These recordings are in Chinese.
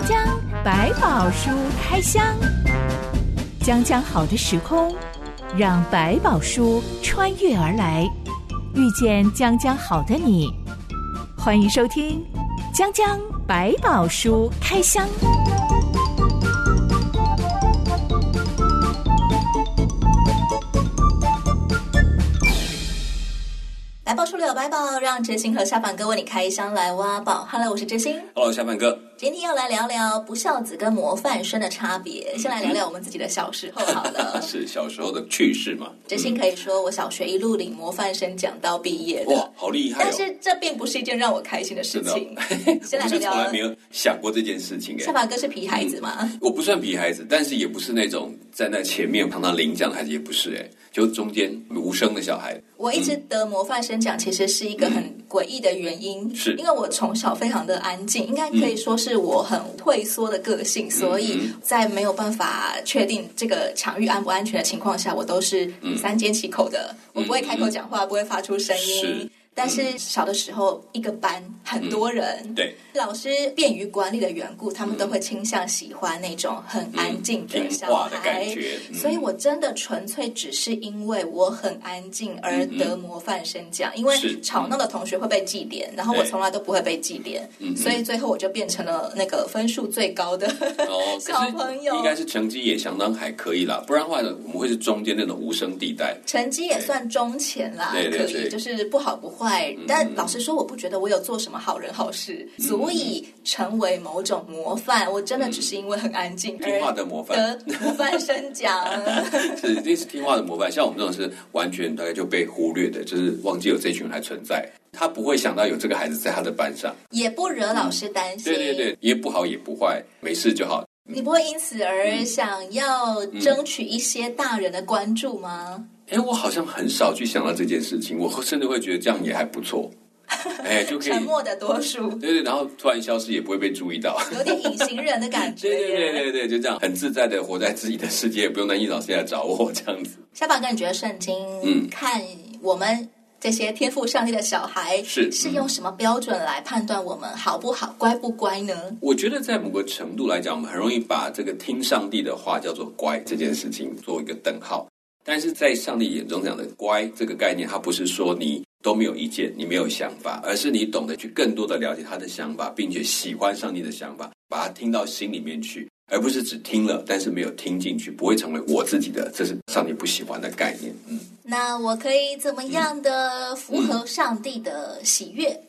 江江百宝书开箱，江江好的时空，让百宝书穿越而来，遇见江江好的你。欢迎收听江江百宝书开箱。来宝书里有百宝，让真心和下凡哥为你开箱来挖宝。Hello，我是真心。Hello，下凡哥。今天要来聊聊不孝子跟模范生的差别。先来聊聊我们自己的小时候好了。是小时候的趣事嘛？真心可以说我小学一路领模范生奖到毕业。哇，好厉害哦！但是这并不是一件让我开心的事情。先来聊从来没有想过这件事情。小板哥是皮孩子吗？嗯，我不算皮孩子，但是也不是那种站在前面常常领奖的孩子，也不是哎，就中间无声的小孩。我一直得模范生奖，其实是一个很诡异的原因，嗯、是。因为我从小非常的安静，应该可以说是我很退缩的个性，嗯、所以在没有办法确定这个场域安不安全的情况下，我都是三缄其口的，嗯、我不会开口讲话，嗯、不会发出声音。但是小的时候，一个班很多人，嗯、对老师便于管理的缘故，他们都会倾向喜欢那种很安静的小孩。的感觉嗯、所以我真的纯粹只是因为我很安静而得模范生奖，嗯、因为吵闹的同学会被记点，然后我从来都不会被记点，对所以最后我就变成了那个分数最高的 小朋友。应该是成绩也相当还可以啦，不然的话呢，我们会是中间那种无声地带。成绩也算中前啦，对可以，就是不好不坏。但老实说，我不觉得我有做什么好人好事，足以成为某种模范。我真的只是因为很安静，听话的模范，模范生奖 是，这是听话的模范。像我们这种是完全大概就被忽略的，就是忘记有这群人还存在。他不会想到有这个孩子在他的班上，也不惹老师担心。对对对，也不好也不坏，没事就好。你不会因此而想要争取一些大人的关注吗？哎，我好像很少去想到这件事情，我甚至会觉得这样也还不错。哎，就可以沉默的多数，对对，然后突然消失也不会被注意到，有点隐形人的感觉。对对对对对，就这样很自在的活在自己的世界，也不用担心老师来找我这样子。小宝哥，你觉得圣经嗯，看我们这些天赋上帝的小孩是是用什么标准来判断我们好不好、乖不乖呢？我觉得在某个程度来讲，我们很容易把这个听上帝的话叫做乖这件事情做一个等号。但是在上帝眼中讲的“乖”这个概念，它不是说你都没有意见，你没有想法，而是你懂得去更多的了解他的想法，并且喜欢上帝的想法，把它听到心里面去，而不是只听了，但是没有听进去，不会成为我自己的，这是上帝不喜欢的概念。嗯，那我可以怎么样的符合上帝的喜悦？嗯，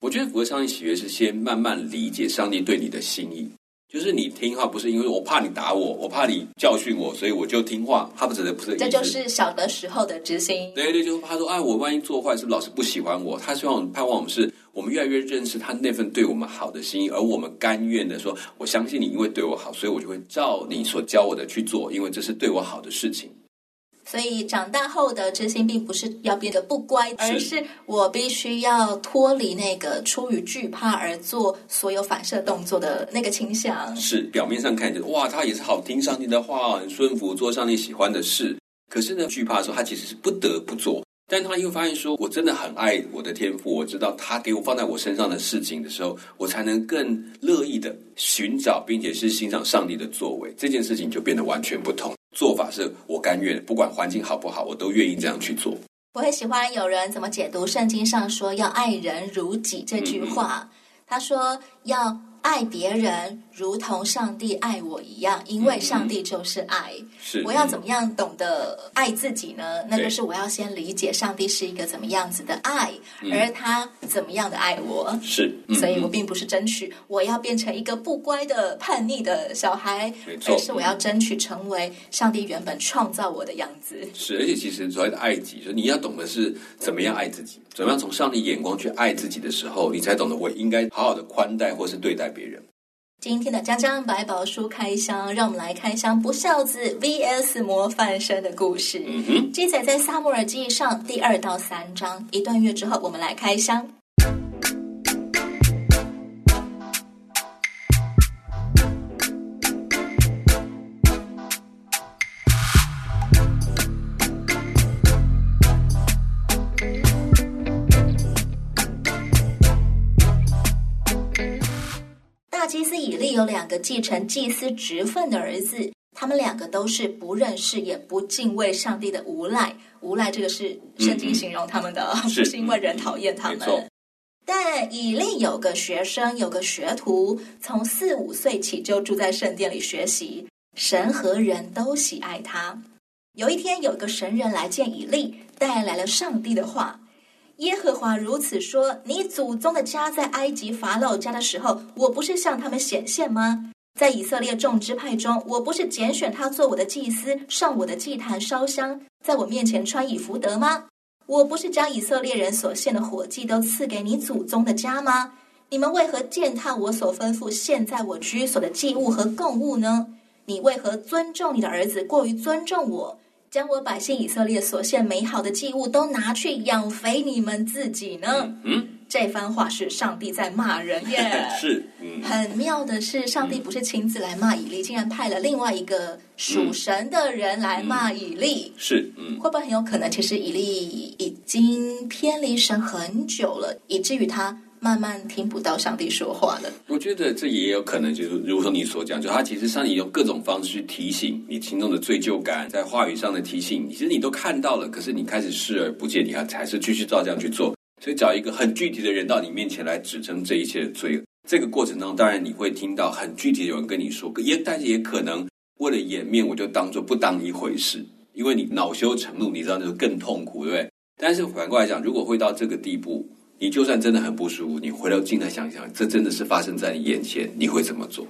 我觉得符合上帝喜悦是先慢慢理解上帝对你的心意。就是你听话，不是因为我怕你打我，我怕你教训我，所以我就听话。他不是不是，这就是小的时候的知心。对对，就是他说，哎，我万一做坏，是不是老师不喜欢我？他希望盼望我们是，我们越来越认识他那份对我们好的心意，而我们甘愿的说，我相信你，因为对我好，所以我就会照你所教我的去做，因为这是对我好的事情。所以长大后的真心并不是要变得不乖，而是我必须要脱离那个出于惧怕而做所有反射动作的那个倾向。是表面上看着哇，他也是好听上帝的话，很顺服，做上帝喜欢的事。可是呢，惧怕的时候，他其实是不得不做。但他又发现说，我真的很爱我的天赋，我知道他给我放在我身上的事情的时候，我才能更乐意的寻找，并且是欣赏上帝的作为。这件事情就变得完全不同。做法是我甘愿，不管环境好不好，我都愿意这样去做。我很喜欢有人怎么解读圣经上说要爱人如己这句话。嗯嗯，他说要。爱别人如同上帝爱我一样，因为上帝就是爱。嗯、是，我要怎么样懂得爱自己呢？那就是我要先理解上帝是一个怎么样子的爱，而他怎么样的爱我。是，嗯、所以我并不是争取我要变成一个不乖的叛逆的小孩，错而是我要争取成为上帝原本创造我的样子。是，而且其实所谓的爱己，就是你要懂得是怎么样爱自己，怎么样从上帝眼光去爱自己的时候，你才懂得我应该好好的宽待或是对待别人。今天的江江百宝书开箱，让我们来开箱不孝子 VS 模范生的故事。嗯哼，记载在萨摩尔记上第二到三章。一段月之后，我们来开箱。个继承祭司职分的儿子，他们两个都是不认识也不敬畏上帝的无赖。无赖这个是圣经形容他们的，嗯、不是因为人讨厌他们。嗯、但以利有个学生，有个学徒，从四五岁起就住在圣殿里学习，神和人都喜爱他。有一天，有个神人来见以利，带来了上帝的话。耶和华如此说：你祖宗的家在埃及法老家的时候，我不是向他们显现吗？在以色列众支派中，我不是拣选他做我的祭司，上我的祭坛烧香，在我面前穿以弗德吗？我不是将以色列人所献的火祭都赐给你祖宗的家吗？你们为何践踏我所吩咐献在我居所的祭物和供物呢？你为何尊重你的儿子过于尊重我？将我百姓以色列所献美好的祭物都拿去养肥你们自己呢？嗯，嗯，这番话是上帝在骂人耶。是，嗯，很妙的是，上帝不是亲自来骂以利，竟然派了另外一个属神的人来骂以利。嗯、是，嗯，会不会很有可能，其实以利已经偏离神很久了，以至于他。慢慢听不到上帝说话了。我觉得这也有可能，就是如同你所讲，就他其实上帝用各种方式去提醒你心中的罪疚感，在话语上的提醒，其实你都看到了，可是你开始视而不见，你还还是继续照这样去做。所以找一个很具体的人到你面前来指证这一切的罪。这个过程当中，当然你会听到很具体的人跟你说，也但是也可能为了掩面，我就当做不当一回事，因为你恼羞成怒，你知道那就更痛苦，对不对？但是反过来讲，如果会到这个地步。你就算真的很不舒服，你回头镜来想想，这真的是发生在你眼前，你会怎么做？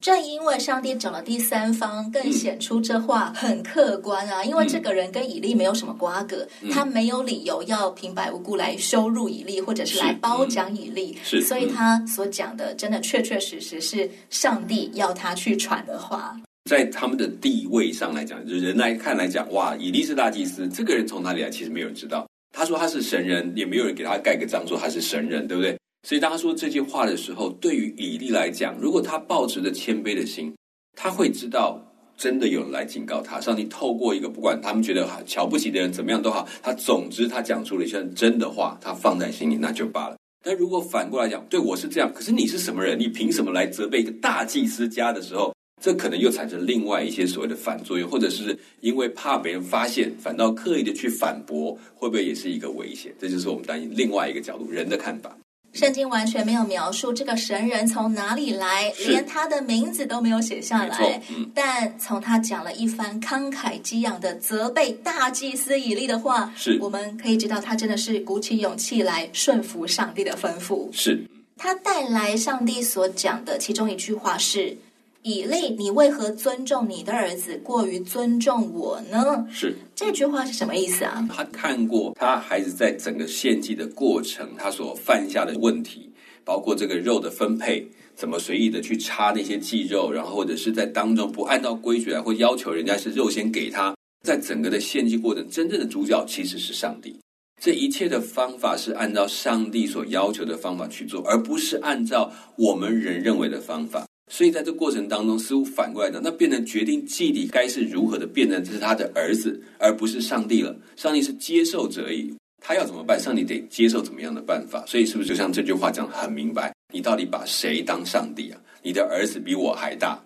正因为上帝找了第三方，更显出这话很客观啊。嗯、因为这个人跟以利没有什么瓜葛，嗯、他没有理由要平白无故来羞辱以利，或者是来褒奖以利。是，所以他所讲的，真的确确实实是上帝要他去传的话。在他们的地位上来讲，人来看来讲，哇，以利是大祭司，这个人从哪里来？其实没有人知道。他说他是神人，也没有人给他盖个章说他是神人，对不对？所以当他说这句话的时候，对于以利来讲，如果他抱持着谦卑的心，他会知道真的有人来警告他。上帝透过一个不管他们觉得瞧不起的人怎么样都好，他总之他讲出了一些真的话，他放在心里那就罢了。但如果反过来讲，对我是这样，可是你是什么人？你凭什么来责备一个大祭司家的时候？这可能又产生另外一些所谓的反作用，或者是因为怕别人发现，反倒刻意的去反驳，会不会也是一个危险？这就是我们担心另外一个角度，人的看法。圣经完全没有描述这个神人从哪里来，连他的名字都没有写下来。嗯、但从他讲了一番慷慨激昂的责备大祭司以利的话，是我们可以知道他真的是鼓起勇气来顺服上帝的吩咐。是他带来上帝所讲的其中一句话是。以利，你为何尊重你的儿子过于尊重我呢？是这句话是什么意思啊？他看过他孩子在整个献祭的过程，他所犯下的问题，包括这个肉的分配，怎么随意的去插那些祭肉，然后或者是在当中不按照规矩来，或要求人家是肉先给他，在整个的献祭过程，真正的主角其实是上帝。这一切的方法是按照上帝所要求的方法去做，而不是按照我们人认为的方法。所以在这过程当中，似乎反过来讲，那变成决定祭礼该是如何的，变成这是他的儿子，而不是上帝了。上帝是接受者而已，他要怎么办？上帝得接受怎么样的办法？所以是不是就像这句话讲得很明白？你到底把谁当上帝啊？你的儿子比我还大。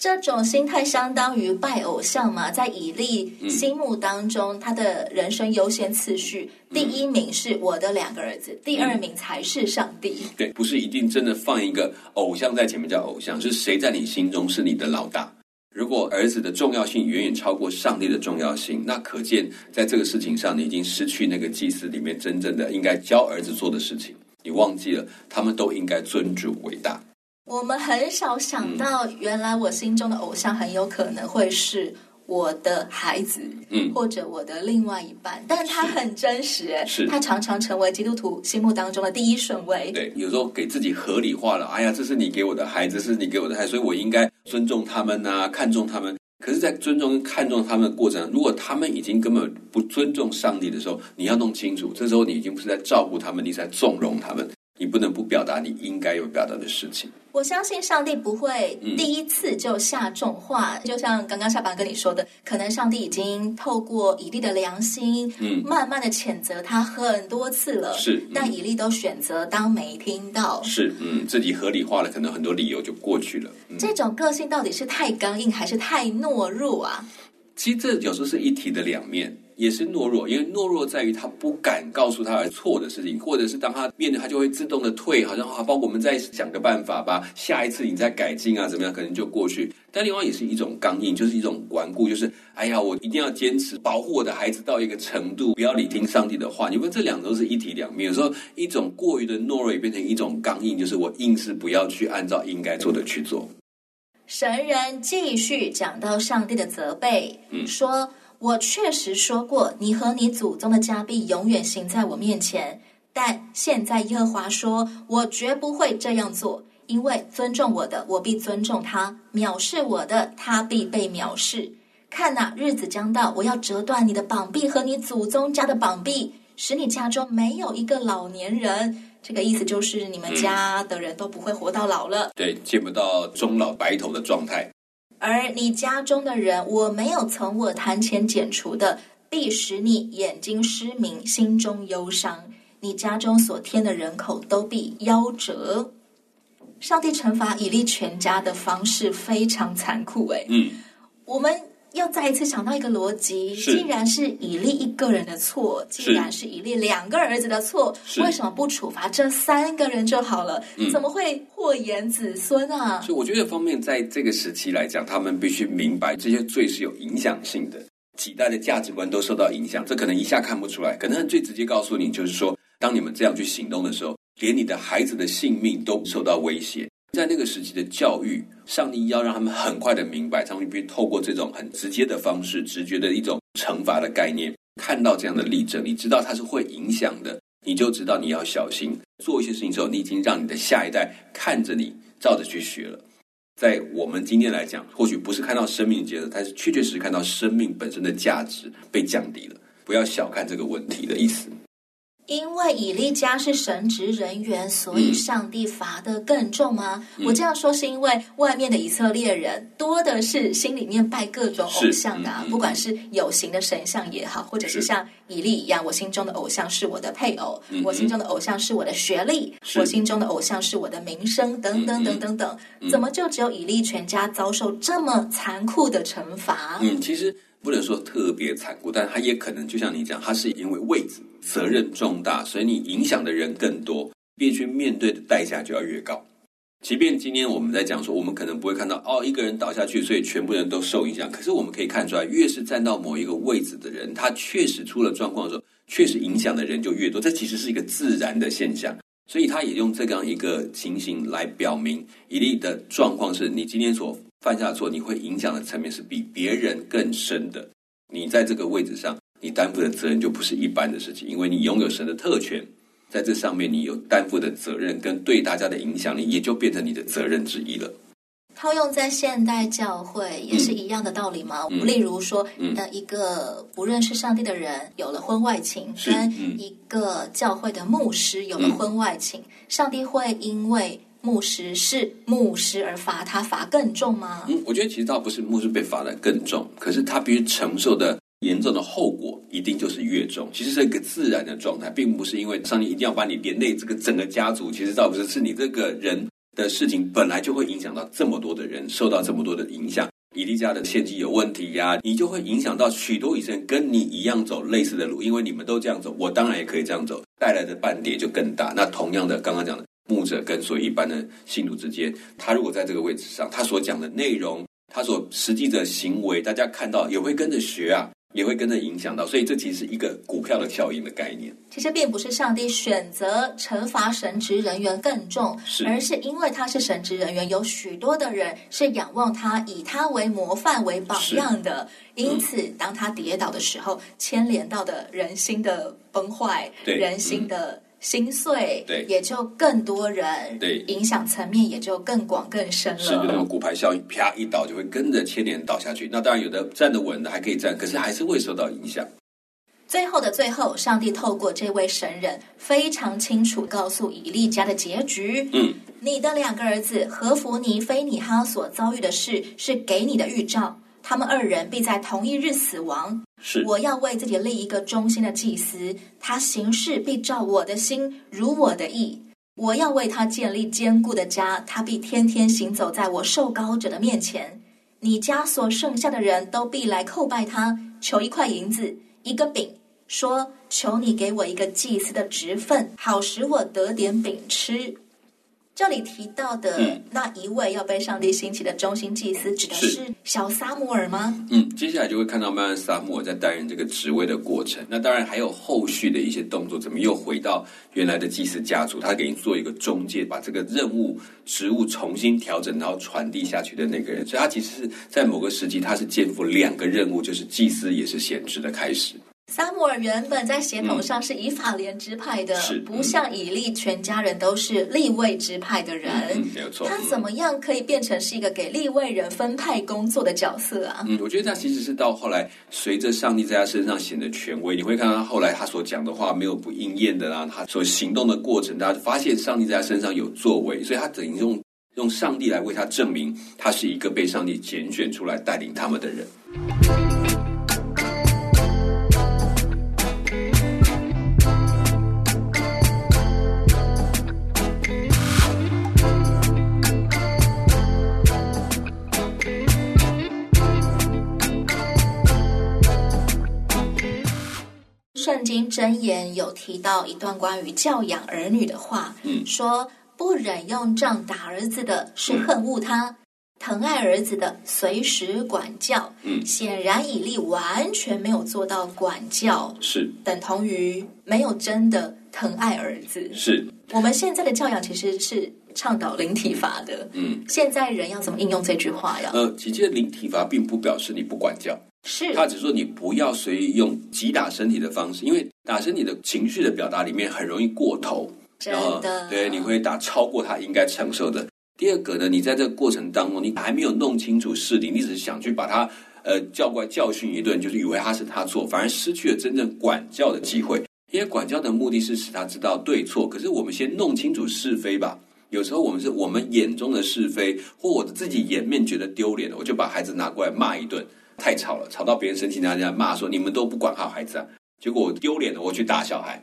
这种心态相当于拜偶像嘛，在以利心目当中，嗯、他的人生优先次序，嗯、第一名是我的两个儿子，第二名才是上帝。对，不是一定真的放一个偶像在前面叫偶像，是谁在你心中是你的老大？如果儿子的重要性远远超过上帝的重要性，那可见在这个事情上，你已经失去那个祭司里面真正的应该教儿子做的事情，你忘记了他们都应该尊主伟大。我们很少想到，原来我心中的偶像很有可能会是我的孩子，嗯，或者我的另外一半。但他很真实，是他常常成为基督徒心目当中的第一顺位。对，有时候给自己合理化了。哎呀，这是你给我的孩子，是你给我的孩子，所以我应该尊重他们啊，看重他们。可是，在尊重看重他们的过程，如果他们已经根本不尊重上帝的时候，你要弄清楚，这时候你已经不是在照顾他们，你是在纵容他们。你不能不表达你应该有表达的事情。我相信上帝不会第一次就下重话，嗯、就像刚刚下班跟你说的，可能上帝已经透过以利的良心，嗯，慢慢的谴责他很多次了，是，嗯、但以利都选择当没听到，是，嗯，自己合理化了，可能很多理由就过去了。嗯、这种个性到底是太刚硬还是太懦弱啊？其实这有时候是一体的两面。也是懦弱，因为懦弱在于他不敢告诉他错的事情，或者是当他面对，他就会自动的退，好像啊，包括我们再想个办法吧，下一次你再改进啊，怎么样，可能就过去。但另外也是一种刚硬，就是一种顽固，就是哎呀，我一定要坚持保护我的孩子到一个程度，不要理听上帝的话。你问这两个都是一体两面，有时候一种过于的懦弱也变成一种刚硬，就是我硬是不要去按照应该做的去做。神人继续讲到上帝的责备，嗯，说。我确实说过，你和你祖宗的家必永远行在我面前。但现在耶和华说，我绝不会这样做，因为尊重我的，我必尊重他；藐视我的，他必被藐视。看哪，日子将到，我要折断你的膀臂和你祖宗家的膀臂，使你家中没有一个老年人。这个意思就是，你们家的人都不会活到老了。嗯、对，见不到终老白头的状态。而你家中的人，我没有从我坛前剪除的，必使你眼睛失明，心中忧伤。你家中所添的人口都必夭折。上帝惩罚以利全家的方式非常残酷，哎，嗯，我们。又再一次想到一个逻辑，竟然是以利一个人的错，竟然是以利两个儿子的错，为什么不处罚这三个人就好了？嗯、怎么会祸延子孙啊？所以我觉得，方面在这个时期来讲，他们必须明白这些罪是有影响性的，几代的价值观都受到影响。这可能一下看不出来，可能最直接告诉你，就是说，当你们这样去行动的时候，连你的孩子的性命都受到威胁。在那个时期的教育，上帝要让他们很快的明白，上帝必须透过这种很直接的方式、直觉的一种惩罚的概念，看到这样的例证，你知道它是会影响的，你就知道你要小心做一些事情之后，你已经让你的下一代看着你照着去学了。在我们今天来讲，或许不是看到生命结束，但是确确实实看到生命本身的价值被降低了。不要小看这个问题的意思。因为以利家是神职人员，所以上帝罚的更重吗？嗯、我这样说是因为外面的以色列人多的是心里面拜各种偶像的、啊，嗯、不管是有形的神像也好，或者是像以利一样，我心中的偶像是我的配偶，嗯、我心中的偶像是我的学历，我心中的偶像是我的名声，等等等等等，嗯、怎么就只有以利全家遭受这么残酷的惩罚？嗯，其实。不能说特别残酷，但他也可能就像你讲，他是因为位置责任重大，所以你影响的人更多，必须面对的代价就要越高。即便今天我们在讲说，我们可能不会看到哦，一个人倒下去，所以全部人都受影响。可是我们可以看出来，越是站到某一个位置的人，他确实出了状况的时候，确实影响的人就越多。这其实是一个自然的现象，所以他也用这样一个情形来表明，以利的状况是你今天所。犯下的错，你会影响的层面是比别人更深的。你在这个位置上，你担负的责任就不是一般的事情，因为你拥有神的特权，在这上面你有担负的责任跟对大家的影响力，也就变成你的责任之一了。套用在现代教会也是一样的道理吗？嗯、例如说，嗯、一个不认识上帝的人有了婚外情，跟一个教会的牧师有了婚外情，嗯、上帝会因为。牧师是牧师而罚他罚更重吗？嗯，我觉得其实倒不是牧师被罚的更重，可是他必须承受的严重的后果一定就是越重。其实是一个自然的状态，并不是因为上帝一定要把你连累这个整个家族。其实倒不是，是你这个人的事情本来就会影响到这么多的人，受到这么多的影响。以利家的献祭有问题呀、你就会影响到许多以色列跟你一样走类似的路，因为你们都这样走，我当然也可以这样走，带来的绊跌就更大。那同样的，刚刚讲的。牧者跟所以一般的信徒之间，他如果在这个位置上，他所讲的内容，他所实际的行为，大家看到也会跟着学啊，也会跟着影响到。所以这其实是一个股票的效应的概念。其实并不是上帝选择惩罚神职人员更重，是而是因为他是神职人员，有许多的人是仰望他，以他为模范为榜样的。因此，嗯、当他跌倒的时候，牵连到的人心的崩坏，人心的。嗯心碎，对，也就更多人，对，影响层面也就更广更深了。是，就那种骨牌效应，啪一倒就会跟着牵连倒下去。那当然，有的站得稳的还可以站，可是还是会受到影响。最后的最后，上帝透过这位神人非常清楚告诉以利家的结局。嗯，你的两个儿子何弗尼、非尼哈所遭遇的事是给你的预兆，他们二人必在同一日死亡。是，我要为自己立一个忠心的祭司，他行事必照我的心，如我的意。我要为他建立坚固的家，他必天天行走在我受膏者的面前。你家所剩下的人都必来叩拜他，求一块银子，一个饼。说：“求你给我一个祭司的职分，好使我得点饼吃。”这里提到的那一位要被上帝兴起的中心祭司，指的是小撒母耳吗？嗯，接下来就会看到慢慢撒母耳在担任这个职位的过程。那当然还有后续的一些动作，怎么又回到原来的祭司家族？他给你做一个中介，把这个任务职务重新调整，然后传递下去的那个人。所以他其实是在某个时期，他是肩负两个任务，就是祭司也是先知的开始。撒母耳原本在血统上是以法莲支派的，嗯、不像以利全家人都是立位支派的人。嗯嗯、没有错。他怎么样可以变成是一个给立位人分派工作的角色啊？嗯，我觉得他其实是到后来，随着上帝在他身上显得权威，你会看到他后来他所讲的话没有不应验的啦，他所行动的过程，大家发现上帝在他身上有作为，所以他等于用用上帝来为他证明，他是一个被上帝拣选出来带领他们的人。箴言有提到一段关于教养儿女的话，嗯，说不忍用杖打儿子的是恨恶他，嗯、疼爱儿子的随时管教。嗯，显然以利完全没有做到管教，是等同于没有真的疼爱儿子。是我们现在的教养其实是倡导零体罚的。嗯，现在人要怎么应用这句话呀？呃，其实零体罚并不表示你不管教。是，他只说你不要随意用击打身体的方式，因为打身体的情绪的表达里面很容易过头，真的，对，你会打超过他应该承受的。第二个呢，你在这个过程当中，你还没有弄清楚事理，你只是想去把他呃叫过来教训一顿，就是以为他是他错，反而失去了真正管教的机会。因为管教的目的是使他知道对错，可是我们先弄清楚是非吧。有时候我们是我们眼中的是非，或我自己颜面觉得丢脸了，我就把孩子拿过来骂一顿。太吵了，吵到别人生气，大家骂说你们都不管好孩子啊，结果我丢脸了，我去打小孩。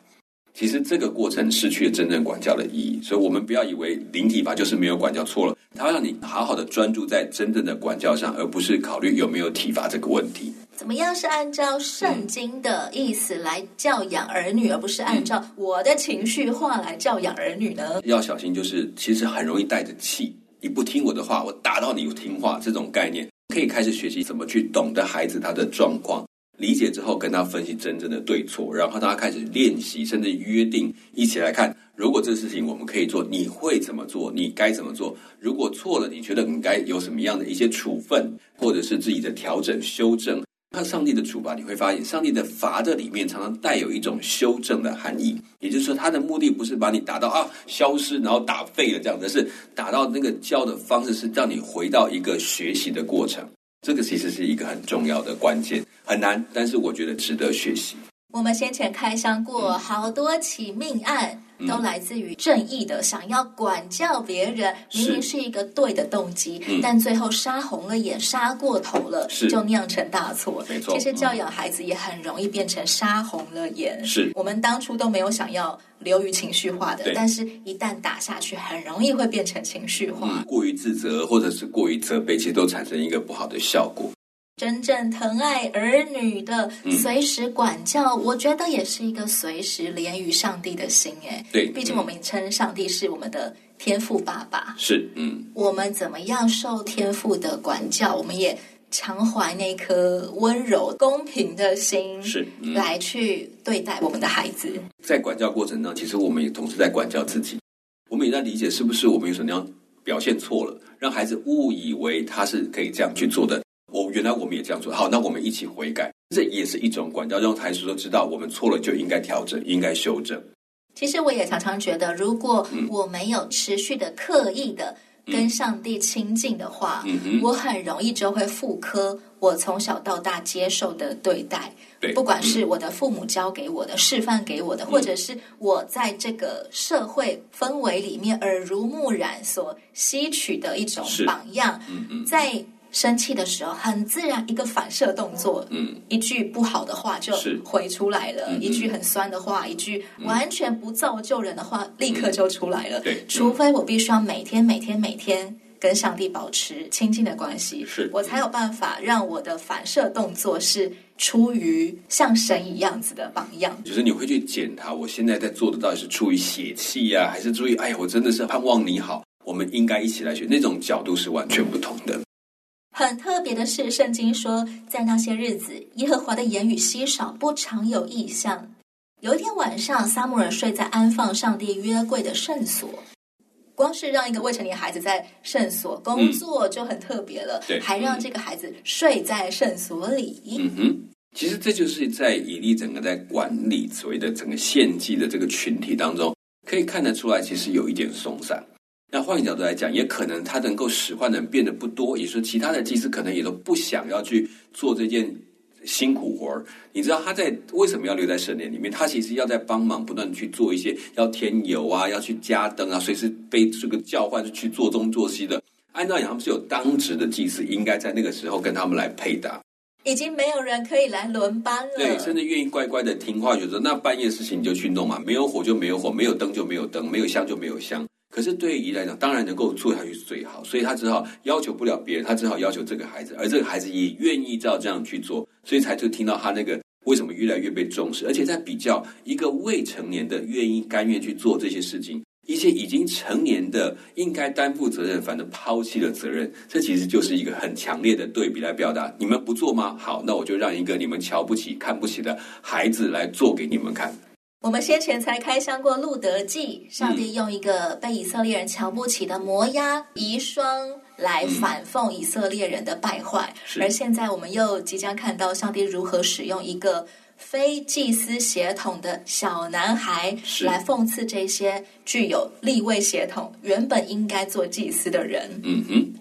其实这个过程失去了真正管教的意义，所以我们不要以为零体罚就是没有管教，错了，它会让你好好的专注在真正的管教上，而不是考虑有没有体罚这个问题。怎么样是按照圣经的意思来教养儿女，嗯、而不是按照我的情绪化来教养儿女呢？要小心，就是其实很容易带着气，你不听我的话，我打到你有听话这种概念。可以开始学习怎么去懂得孩子他的状况，理解之后跟他分析真正的对错，然后大家开始练习，甚至约定一起来看，如果这事情我们可以做，你会怎么做？你该怎么做？如果错了，你觉得你该有什么样的一些处分，或者是自己的调整修正？看上帝的处罚，你会发现上帝的罚的里面常常带有一种修正的含义，也就是说，他的目的不是把你打到啊消失，然后打废了这样，而是打到那个教的方式是让你回到一个学习的过程。这个其实是一个很重要的关键，很难，但是我觉得值得学习。我们先前开箱过好多起命案。都来自于正义的想要管教别人，明明是一个对的动机，嗯、但最后杀红了眼，杀过头了，就酿成大错。没错，其实教养孩子也很容易变成杀红了眼。是。我们当初都没有想要流于情绪化的，但是一旦打下去，很容易会变成情绪化，嗯、过于自责或者是过于责备，其实都产生一个不好的效果。真正疼爱儿女的，随时管教，嗯、我觉得也是一个随时连于上帝的心。哎，对，毕竟我们称上帝是我们的天赋爸爸。是，嗯，我们怎么样受天赋的管教，我们也常怀那颗温柔、公平的心，是、嗯、来去对待我们的孩子。在管教过程中，其实我们也同时在管教自己。我们也在理解，是不是我们有什么样表现错了，让孩子误以为他是可以这样去做的。我原来我们也这样做，好，那我们一起悔改，这也是一种管教，让孩子都知道我们错了就应该调整，应该修正。其实我也常常觉得，如果我没有持续的刻意的跟上帝亲近的话，嗯、我很容易就会复刻我从小到大接受的对待。对，不管是我的父母教给我的、示范给我的，或者是我在这个社会氛围里面耳濡目染所吸取的一种榜样，在生气的时候，很自然一个反射动作，嗯，一句不好的话就回出来了，一句很酸的话，一句完全不造就人的话，立刻就出来了。对，除非我必须要每天、每天、每天跟上帝保持亲近的关系，是。我才有办法让我的反射动作是。出于像神一样子的榜样，就是你会去检讨，我现在在做的到底是出于血气呀、啊，还是出于哎呀，我真的是盼望你好，我们应该一起来学，那种角度是完全不同的。很特别的是，圣经说，在那些日子，耶和华的言语稀少，不常有异象。有一天晚上，撒母耳睡在安放上帝约柜的圣所。光是让一个未成年孩子在圣所工作就很特别了，嗯、对，还让这个孩子睡在圣所里。嗯哼，其实这就是在以利整个在管理所谓的整个献祭的这个群体当中，可以看得出来，其实有一点松散。那换个角度来讲，也可能他能够使唤的人变得不多，也说其他的祭司可能也都不想要去做这件。辛苦活儿，你知道他在为什么要留在圣殿里面？他其实要在帮忙，不断去做一些要添油啊，要去加灯啊，随时被这个叫唤去做东做西的。按照讲，他们是有当值的祭司，应该在那个时候跟他们来配搭。已经没有人可以来轮班了。对，甚至愿意乖乖的听话，就说那半夜事情你就去弄嘛，没有火就没有火，没有灯就没有灯，没有香就没有香。可是对于姨来讲，当然能够做下去是最好，所以他只好要求不了别人，他只好要求这个孩子，而这个孩子也愿意照这样去做，所以才就听到他那个为什么越来越被重视，而且在比较一个未成年的愿意甘愿去做这些事情，一些已经成年的应该担负责任，反正抛弃了责任，这其实就是一个很强烈的对比来表达，你们不做吗？好，那我就让一个你们瞧不起、看不起的孩子来做给你们看。我们先前才开箱过《路德记》，上帝用一个被以色列人瞧不起的摩押遗孀来反讽以色列人的败坏，嗯、而现在我们又即将看到上帝如何使用一个非祭司血统的小男孩来讽刺这些具有立位血统、原本应该做祭司的人。嗯哼。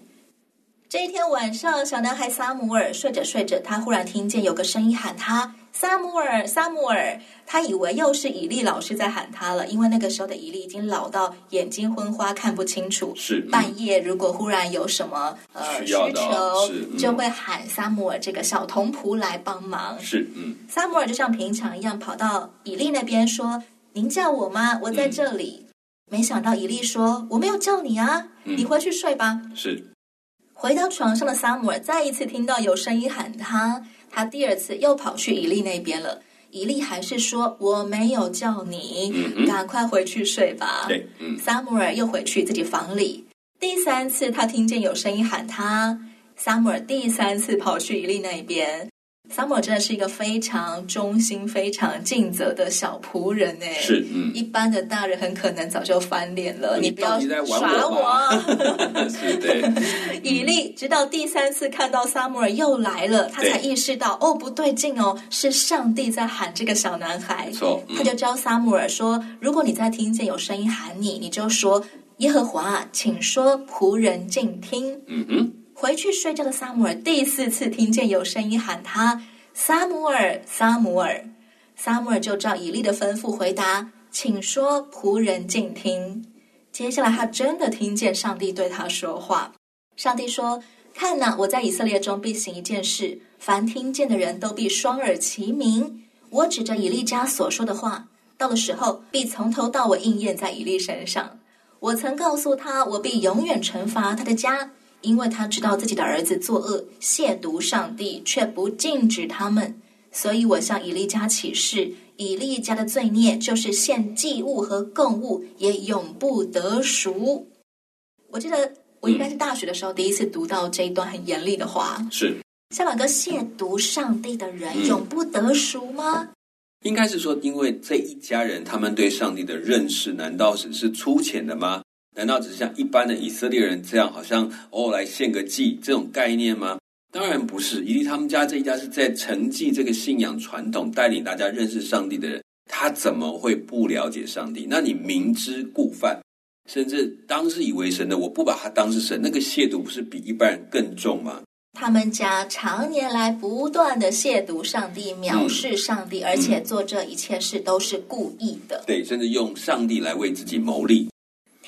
这一天晚上，小男孩撒母耳睡着睡着，他忽然听见有个声音喊他。撒母耳，撒母耳，他以为又是以利老师在喊他了，因为那个时候的以利已经老到眼睛昏花，看不清楚。是半夜，如果忽然有什么呃需求，嗯、就会喊撒母耳这个小童仆来帮忙。是，嗯，撒母耳就像平常一样跑到以利那边说：“您叫我吗？我在这里。嗯”没想到以利说：“我没有叫你啊，嗯、你回去睡吧。”是。回到床上的萨姆尔再一次听到有声音喊他。他第二次又跑去伊利那边了，伊利还是说我没有叫你，嗯、赶快回去睡吧。对，嗯，撒母耳又回去自己房里。第三次他听见有声音喊他，萨姆尔第三次跑去伊利那边。撒母耳真的是一个非常忠心、非常尽责的小仆人哎，是，嗯，一般的大人很可能早就翻脸了。你不要耍我，是的。以利直到第三次看到撒母耳又来了，他才意识到哦，不对劲哦，是上帝在喊这个小男孩。错，他就教撒母耳说：“如果你再听见有声音喊你，你就说耶和华，请说仆人静听。”嗯哼。回去睡觉的撒母耳第四次听见有声音喊他：“撒母耳，撒母耳。”撒母耳就照以利的吩咐回答：“请说，仆人静听。”接下来他真的听见上帝对他说话。上帝说：“看哪，我在以色列中必行一件事，凡听见的人都必双耳齐鸣。我指着以利家所说的话，到的时候必从头到尾应验在以利身上。我曾告诉他，我必永远惩罚他的家。”因为他知道自己的儿子作恶，亵渎上帝，却不禁止他们，所以我向以利家起誓：以利家的罪孽就是献祭物和供物也永不得赎。我记得我应该是大学的时候第一次读到这一段很严厉的话。是，像两个亵渎上帝的人，永不得赎吗？应该是说，因为这一家人他们对上帝的认识，难道只是粗浅的吗？难道只是像一般的以色列人这样，好像哦来献个祭这种概念吗？当然不是。以利他们家这一家是在承继这个信仰传统，带领大家认识上帝的人，他怎么会不了解上帝？那你明知故犯，甚至当是以为神的，我不把他当是神，那个亵渎不是比一般人更重吗？他们家常年来不断的亵渎上帝、藐视上帝，嗯、而且做这一切事都是故意的。对，甚至用上帝来为自己谋利。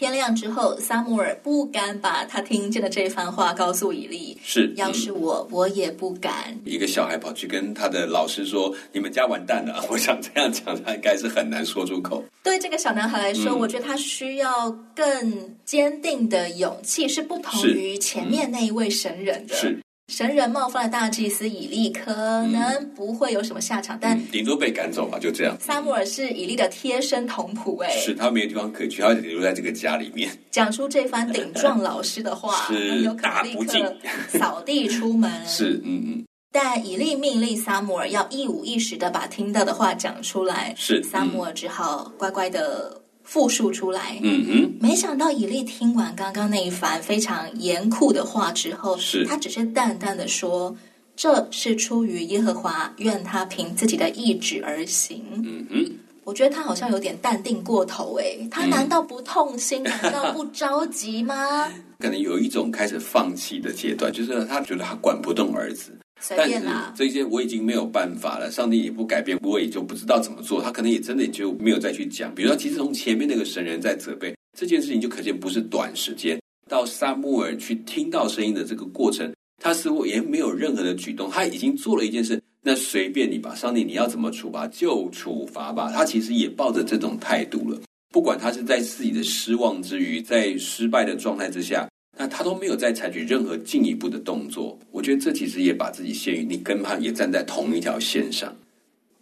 天亮之后，萨姆尔不敢把他听见的这番话告诉以利。是，要是我，我也不敢。一个小孩跑去跟他的老师说：“你们家完蛋了。”我想这样讲，他应该是很难说出口。对这个小男孩来说，嗯、我觉得他需要更坚定的勇气，是不同于前面那一位神人的。是。神人冒犯了大祭司以利，可能不会有什么下场，嗯、但顶多被赶走吧，就这样。撒母耳是以利的贴身同仆，哎，是他没有地方可以去，他得留在这个家里面。讲出这番顶撞老师的话，是有可能立刻扫地出门。是，嗯嗯。但以利命令撒母耳要一五一十的把听到的话讲出来，是、嗯、撒母耳只好乖乖的。复述出来，嗯哼，没想到以利听完刚刚那一番非常严酷的话之后，是他只是淡淡的说：“这是出于耶和华，愿他凭自己的意志而行。”嗯哼，我觉得他好像有点淡定过头，诶，他难道不痛心？嗯、难道不着急吗？可能有一种开始放弃的阶段，就是他觉得他管不动儿子。随便啦，这些我已经没有办法了，上帝也不改变，我也就不知道怎么做。他可能也真的也就没有再去讲。比如说，其实从前面那个神人在责备这件事情，就可见不是短时间。到撒母耳去听到声音的这个过程，他似乎也没有任何的举动，他已经做了一件事，那随便你吧，上帝你要怎么处罚就处罚吧。他其实也抱着这种态度了，不管他是在自己的失望之余，在失败的状态之下。那他都没有再采取任何进一步的动作，我觉得这其实也把自己限于你跟他也站在同一条线上，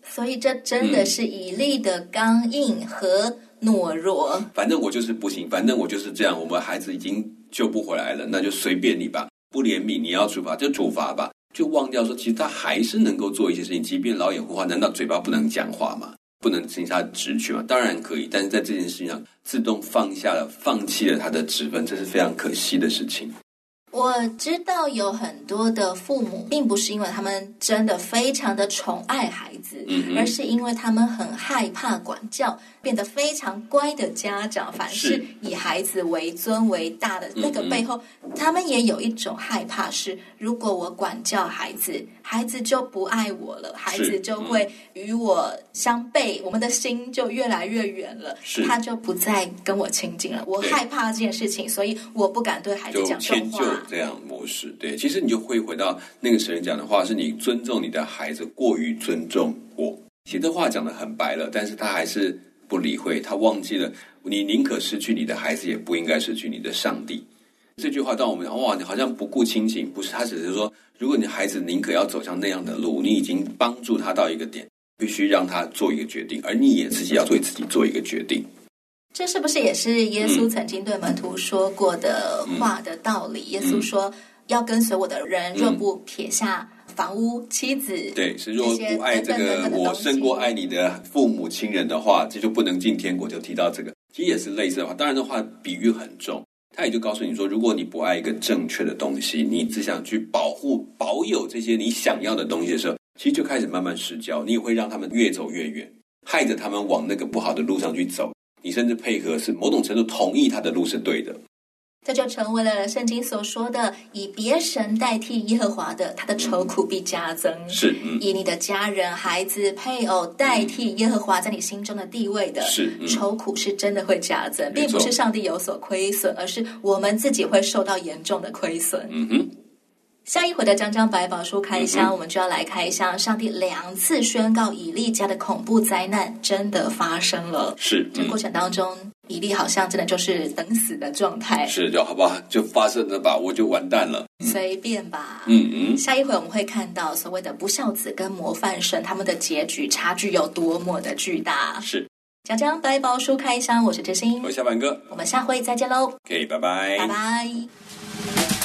所以这真的是以利的刚硬和懦弱。嗯，反正我就是不行，反正我就是这样，我们孩子已经救不回来了，那就随便你吧，不怜悯，你要处罚就处罚吧，就忘掉说其实他还是能够做一些事情，即便老眼昏花，难道嘴巴不能讲话吗？不能听他的职权吗？当然可以，但是在这件事情上自动放下了、放弃了他的职分，这是非常可惜的事情。我知道有很多的父母，并不是因为他们真的非常的宠爱孩子，嗯，而是因为他们很害怕管教，变得非常乖的家长，凡是以孩子为尊为大的那个背后，嗯、他们也有一种害怕是，是如果我管教孩子，孩子就不爱我了，孩子就会与我相背，嗯、我们的心就越来越远了，是他就不再跟我亲近了。我害怕这件事情，所以我不敢对孩子讲重话。这样模式，对，其实你就会回到那个神人讲的话，是你尊重你的孩子过于尊重我。其实这话讲得很白了，但是他还是不理会，他忘记了，你宁可失去你的孩子，也不应该失去你的上帝。这句话当我们哇，你好像不顾亲情，不是，他只是说，如果你孩子宁可要走向那样的路，你已经帮助他到一个点，必须让他做一个决定，而你也自己要对自己做一个决定。这是不是也是耶稣曾经对门徒说过的话的道理？嗯、耶稣说：“要跟随我的人，若不撇下房屋、妻子，对，是若不爱这个我胜过爱你的父母亲人的话，这就不能进天国。”就提到这个，其实也是类似的话。当然的话，比喻很重。他也就告诉你说，如果你不爱一个正确的东西，你只想去保护、保有这些你想要的东西的时候，其实就开始慢慢失焦，你也会让他们越走越远，害着他们往那个不好的路上去走。你甚至配合是某种程度同意他的路是对的，这就成为了圣经所说的以别神代替耶和华的，他的愁苦必加增。是，嗯、以你的家人、孩子、配偶代替耶和华在你心中的地位的，是、嗯、愁苦是真的会加增，并不是上帝有所亏损，而是我们自己会受到严重的亏损。嗯哼。下一回的张张百宝书开箱，嗯、我们就要来开箱。上帝两次宣告以利家的恐怖灾难真的发生了。是，这过程当中，嗯、以利好像真的就是等死的状态。是，就好吧，就发生了吧，我就完蛋了。随便吧。嗯嗯。下一回我们会看到所谓的不孝子跟模范生他们的结局差距有多么的巨大。是。讲讲白宝书开箱，我是知心，我是小板哥，我们下回再见喽。OK，拜拜，拜拜。